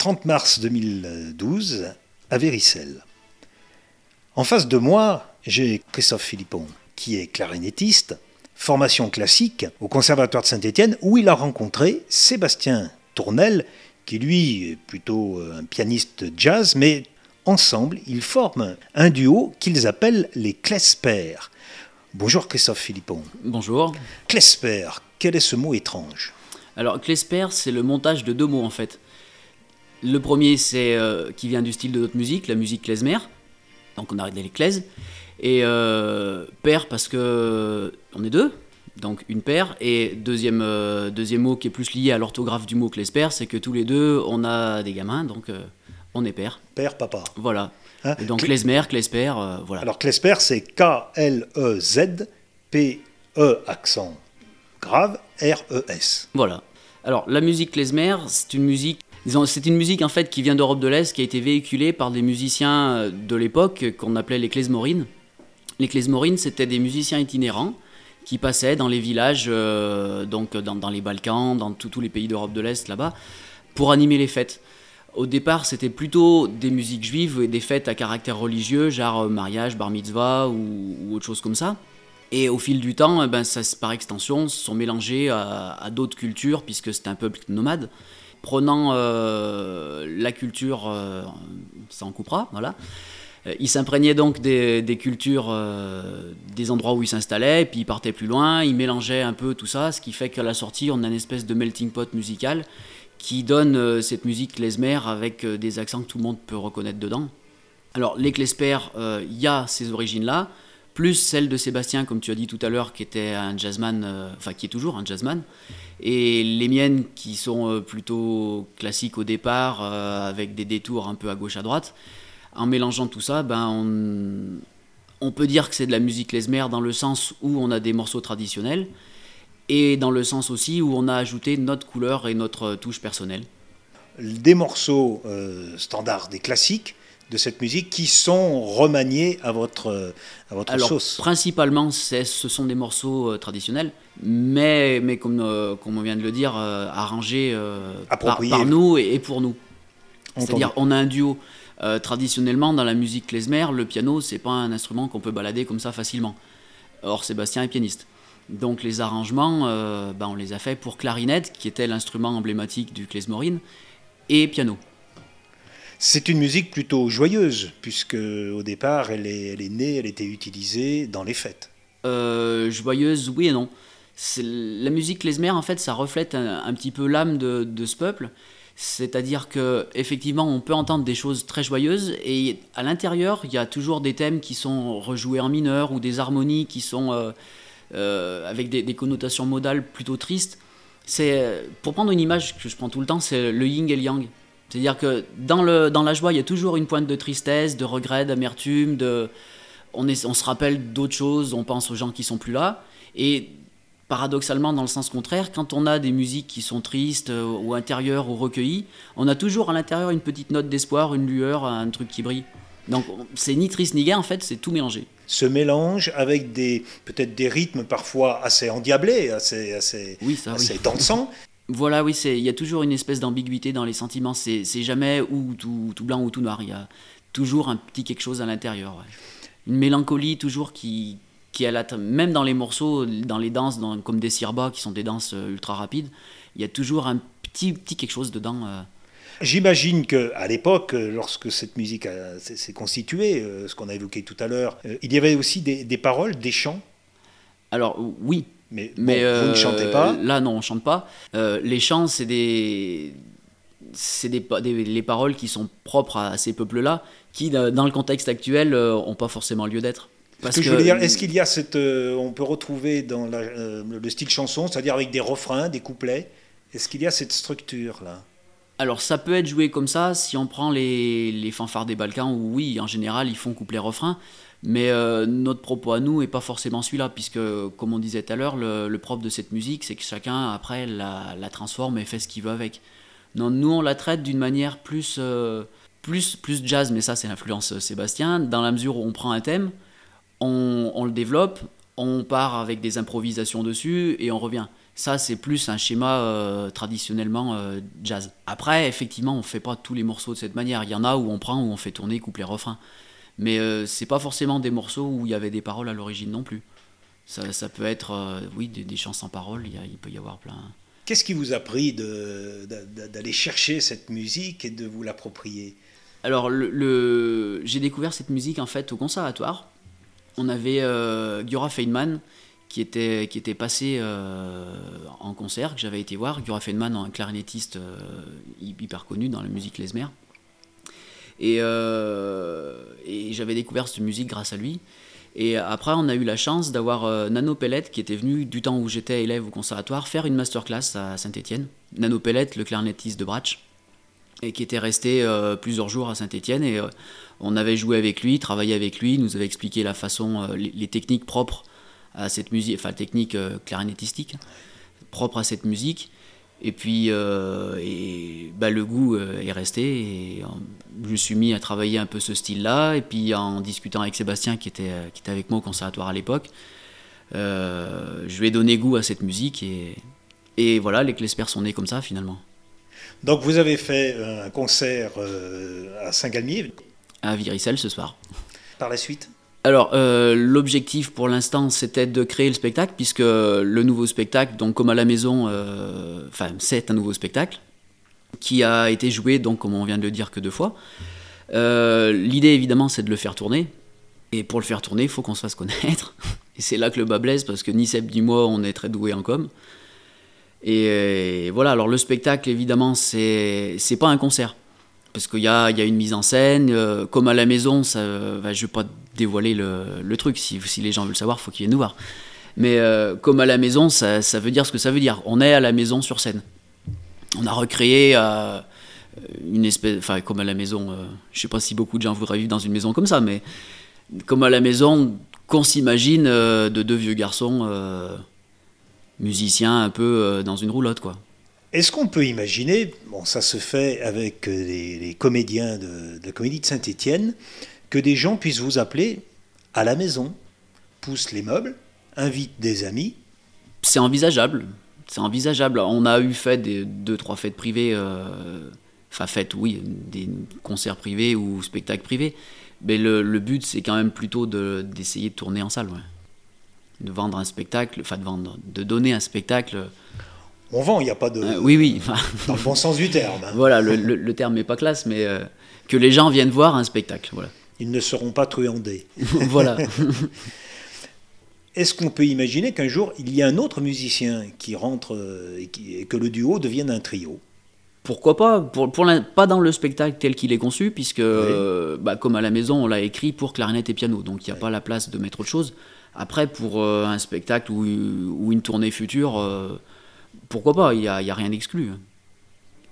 30 mars 2012 à Véricelle. En face de moi, j'ai Christophe Philippon, qui est clarinettiste, formation classique au Conservatoire de Saint-Étienne, où il a rencontré Sébastien Tournel, qui lui est plutôt un pianiste jazz, mais ensemble, ils forment un duo qu'ils appellent les Klesper. Bonjour Christophe Philippon. Bonjour. Klesper, quel est ce mot étrange? Alors Klesper, c'est le montage de deux mots en fait. Le premier, c'est euh, qui vient du style de notre musique, la musique klezmer. Donc on arrête les klez. Et euh, paire parce que on est deux, donc une paire. Et deuxième, euh, deuxième mot qui est plus lié à l'orthographe du mot klesper, c'est que tous les deux, on a des gamins, donc euh, on est père. Père, papa. Voilà. Hein? Et donc Cl- klezmer, klesper, euh, voilà. Alors Klesper, c'est K-L-E-Z, P-E accent grave, R-E-S. Voilà. Alors, la musique klezmer, c'est une musique. C'est une musique en fait qui vient d'Europe de l'Est, qui a été véhiculée par des musiciens euh, de l'époque qu'on appelait les klezmorines. Les klezmorines, c'était des musiciens itinérants qui passaient dans les villages, euh, donc dans, les Balkans, dans tous les pays d'Europe de l'Est là-bas, pour animer les fêtes. Au départ, c'était plutôt des musiques juives et des fêtes à caractère religieux, genre euh, mariage, bar mitzvah ou, autre chose comme ça. Et au fil du temps, eh ben, ça, par extension, se sont mélangés à, à d'autres cultures, puisque c'est un peuple nomade. Prenant euh, la culture, euh, ça en coupera, voilà. Euh, Ils s'imprégnaient donc des, cultures, des endroits où ils s'installaient, et puis ils partaient plus loin, ils mélangeaient un peu tout ça, ce qui fait qu'à la sortie, on a une espèce de melting pot musical qui donne cette musique klezmer avec des accents que tout le monde peut reconnaître dedans. Alors, les Klesper, euh, il y a ces origines-là, plus celle de Sébastien, comme tu as dit tout à l'heure, qui était un jazzman, euh, enfin qui est toujours un jazzman, et les miennes qui sont euh, plutôt classiques au départ, euh, avec des détours un peu à gauche à droite. En mélangeant tout ça, ben on, peut dire que c'est de la musique klezmer dans le sens où on a des morceaux traditionnels, et dans le sens aussi où on a ajouté notre couleur et notre touche personnelle. Des morceaux standards, des classiques de cette musique qui sont remaniés à votre, à votre Alors, sauce. principalement, ce sont des morceaux euh, traditionnels, mais, mais comme, euh, comme on vient de le dire, euh, arrangés par, nous et, et pour nous. C'est-à-dire, on a un duo. Traditionnellement, dans la musique klezmer, le piano, c'est pas un instrument qu'on peut balader comme ça facilement. Or, Sébastien est pianiste. Donc, les arrangements, ben, on les a faits pour clarinette, qui était l'instrument emblématique du klezmorine, et piano. C'est une musique plutôt joyeuse, puisque au départ, elle est, née, elle était utilisée dans les fêtes. Euh, joyeuse, oui et non. La musique klezmer, en fait, ça reflète un, petit peu l'âme de, ce peuple. C'est-à-dire que effectivement, on peut entendre des choses très joyeuses et à l'intérieur, il y a toujours des thèmes qui sont rejoués en mineur ou des harmonies qui sont euh, euh, avec des, des connotations modales plutôt tristes. C'est pour prendre une image que je prends tout le temps, c'est le yin et le yang. C'est-à-dire que dans, le, dans la joie, il y a toujours une pointe de tristesse, de regret, d'amertume, de, on, est- on se rappelle d'autres choses, on pense aux gens qui sont plus là. Et paradoxalement, dans le sens contraire, quand on a des musiques qui sont tristes euh, ou intérieures ou recueillies, on a toujours à l'intérieur une petite note d'espoir, une lueur, un truc qui brille. Donc on- c'est ni triste ni gai, en fait, c'est tout mélangé. Ce mélange avec des peut-être des rythmes parfois assez endiablés, assez, assez, Oui, ça, oui. assez dansants. Voilà, oui, c'est- il y a toujours une espèce d'ambiguïté dans les sentiments. C'est c'est jamais ou tout, tout blanc ou tout noir. Il y a toujours un petit quelque chose à l'intérieur. ouais. Une mélancolie toujours qui, qui la t- même dans les morceaux, dans les danses, dans- comme des sirbas qui sont des danses euh, ultra rapides, il y a toujours un petit, petit quelque chose dedans. euh. J'imagine que à l'époque, euh, lorsque cette musique a- s'est constituée, ce qu'on a évoqué tout à l'heure, il y avait aussi des, des paroles, des chants? Alors oui, Mais, mais bon, vous ne euh, chantez pas. Là, non, on chante pas. Euh, les chants, c'est des, c'est des, les paroles qui sont propres à ces peuples-là, qui euh, dans le contexte actuel, euh, ont pas forcément lieu d'être. Parce que, je voulais dire, est-ce qu'il y a cette, euh, on peut retrouver dans la- euh, le style chanson, c'est-à-dire avec des refrains, des couplets, est-ce qu'il y a cette structure là Alors ça peut être joué comme ça si on prend les, les fanfares des Balkans où oui, en général ils font couplet-refrain, mais euh, notre propos à nous est pas forcément celui-là puisque comme on disait tout à l'heure, le, le propre de cette musique c'est que chacun après la, la transforme et fait ce qu'il veut avec. Non, nous on la traite d'une manière plus, euh, plus, plus jazz, mais ça c'est l'influence euh, Sébastien, dans la mesure où on prend un thème, on, on le développe, on part avec des improvisations dessus et on revient. Ça, c'est plus un schéma traditionnellement jazz. Après, effectivement, on fait pas tous les morceaux de cette manière. Il y en a où on prend, où on fait tourner couplet refrain. Mais c'est pas forcément des morceaux où il y avait des paroles à l'origine non plus. Ça, peut être, oui, des, des, chants sans paroles. Il, il peut y avoir plein. Qu'est-ce qui vous a pris d'aller chercher cette musique et de vous l'approprier? Alors, le, j'ai découvert cette musique en fait au conservatoire. On avait euh, Feynman qui était, qui était passé euh, en concert, que j'avais été voir. Giora Feynman, un clarinettiste euh, hyper connu dans la musique klezmer. Et, et j'avais découvert cette musique grâce à lui. Et après, on a eu la chance d'avoir euh, Nano Pellet qui était venu du temps où j'étais élève au conservatoire faire une masterclass à Saint-Étienne. Nano Pellet, le clarinettiste de Bratch, et qui était resté euh, plusieurs jours à Saint-Étienne. Et euh, on avait joué avec lui, travaillé avec lui, nous avait expliqué la façon, les, techniques propres à cette musique, enfin techniques clarinettistiques propres à cette musique. Et puis, euh, et, bah, le goût euh, est resté. Et je me suis mis à travailler un peu ce style-là. Et puis, en discutant avec Sébastien, qui était, qui était avec moi au conservatoire à l'époque, euh, je lui ai donné goût à cette musique. Et, et voilà, les Clespers sont nés comme ça, finalement. Donc, vous avez fait un concert à Saint-Galmier À Viricelle ce soir. Par la suite? Alors, euh, l'objectif pour l'instant, c'était de créer le spectacle, puisque le nouveau spectacle, donc comme à la maison, euh, enfin, c'est un nouveau spectacle, qui a été joué, donc comme on vient de le dire, que deux fois. Euh, l'idée, évidemment, c'est de le faire tourner. Et pour le faire tourner, il faut qu'on se fasse connaître. Et c'est là que le bas blesse, parce que ni Seb ni moi, on est très doués en com. Et, voilà, alors le spectacle, évidemment, c'est pas un concert parce qu'il y a, y a, une mise en scène, comme à la maison, ça, bah, je ne vais pas dévoiler le, truc. Si, si, les gens veulent savoir, faut qu'ils viennent nous voir. Mais euh, comme à la maison, ça, ça, veut dire ce que ça veut dire. On est à la maison sur scène. On a recréé euh, une espèce, enfin comme à la maison. je euh, je sais pas si beaucoup de gens voudraient vivre dans une maison comme ça, mais comme à la maison qu'on s'imagine de deux vieux garçons musiciens un peu dans une roulotte, quoi. Est-ce qu'on peut imaginer, bon ça se fait avec les, comédiens de, de, la comédie de Saint-Étienne, que des gens puissent vous appeler à la maison, poussent les meubles, invitent des amis? C'est envisageable. C'est envisageable. On a eu fait des, deux, trois fêtes privées, euh, enfin fêtes, oui, des concerts privés ou spectacles privés. Mais le, but, c'est quand même plutôt d'essayer de, tourner en salle, de vendre un spectacle, enfin de vendre, de donner un spectacle. On vend, il n'y a pas de. Euh, oui, oui. dans le bon sens du terme. Hein. Voilà, le, terme n'est pas classe, mais euh, que les gens viennent voir un spectacle. Voilà ils ne seront pas truandés. voilà. Est-ce qu'on peut imaginer qu'un jour, il y a un autre musicien qui rentre euh, et, que le duo devienne un trio? Pourquoi pas? Pour, pour Pas dans le spectacle tel qu'il est conçu, puisque, euh, bah, comme à la maison, on l'a écrit pour clarinette et piano, donc il n'y a pas la place de mettre autre chose. Après, pour euh, un spectacle ou, ou, une tournée future, pourquoi pas Il n'y a, a, rien d'exclu.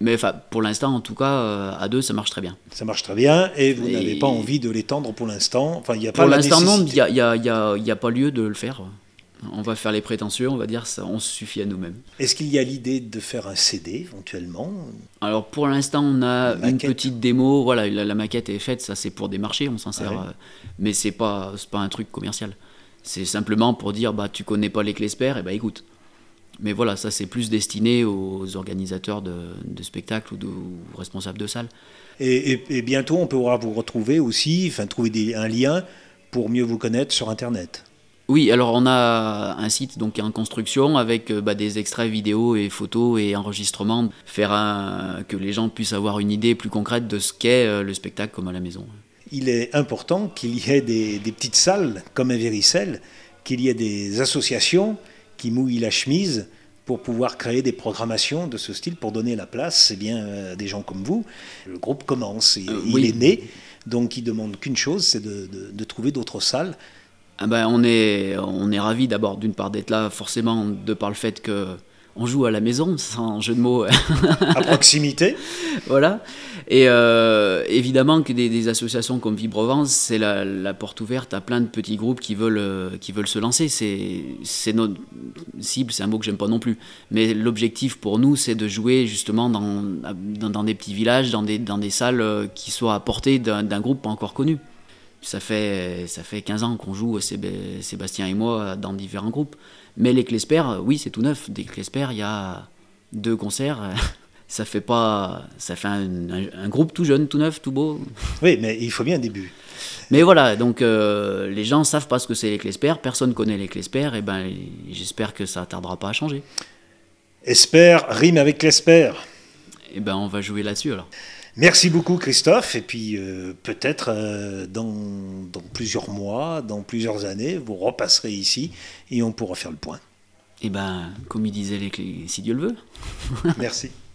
Mais pour l'instant, en tout cas, euh, à deux, ça marche très bien. Ça marche très bien et vous n'avez pas envie de l'étendre pour l'instant enfin, y a Pour l'instant, non, il n'y a, y a, y a, pas lieu de le faire. On va faire les prétentieux, on va dire, ça, on se suffit à nous-mêmes. Est-ce qu'il y a l'idée de faire un CD éventuellement? Alors pour l'instant, on a une petite démo. Voilà, la, maquette est faite, ça c'est pour des marchés, on s'en sert. Euh, mais c'est pas, pas un truc commercial. C'est simplement pour dire, bah tu connais pas les Clésper, et bah écoute, mais voilà, ça c'est plus destiné aux organisateurs de, spectacles ou, de, responsables de salles. Et, bientôt, on pourra vous retrouver aussi, enfin trouver un lien pour mieux vous connaître sur Internet. Oui, alors on a un site donc en construction avec euh, bah, des extraits vidéo et photos et enregistrements, faire un, que les gens puissent avoir une idée plus concrète de ce qu'est euh, le spectacle comme à la maison. Il est important qu'il y ait des, des, petites salles comme à Véricelle, qu'il y ait des associations qui mouille la chemise pour pouvoir créer des programmations de ce style, pour donner la place, c'est bien euh, des gens comme vous. Le groupe commence, euh, il est né, donc il demande qu'une chose, c'est de, de, trouver d'autres salles. Ah ben, on est, on est ravis d'abord d'une part d'être là, forcément de par le fait que on joue à la maison, sans jeu de mots. à proximité. voilà. Et euh, évidemment que des, associations comme Vibrovance, c'est la, porte ouverte à plein de petits groupes qui veulent, euh, qui veulent se lancer. C'est notre cible, c'est un mot que j'aime pas non plus. Mais l'objectif pour nous, c'est de jouer justement dans, dans, des petits villages, dans des, dans des salles euh, qui soient à portée d'un groupe pas encore connu. Ça fait, ça fait 15 ans qu'on joue, Sébastien et moi, dans différents groupes. Mais les Clesper, oui, c'est tout neuf. Des Clesper, il y a deux concerts. Ça fait pas, ça fait un, groupe tout jeune, tout neuf, tout beau. Oui, mais il faut bien un début. Mais voilà, donc euh, les gens savent pas ce que c'est les Clesper, personne connaît les Clesper, et ben j'espère que ça tardera pas à changer. Espère rime avec Clesper. Et ben on va jouer là-dessus alors. Merci beaucoup Christophe, et puis euh, peut-être euh, dans, plusieurs mois, dans plusieurs années, vous repasserez ici et on pourra faire le point. Et ben, comme il disait, les, si Dieu le veut. Merci.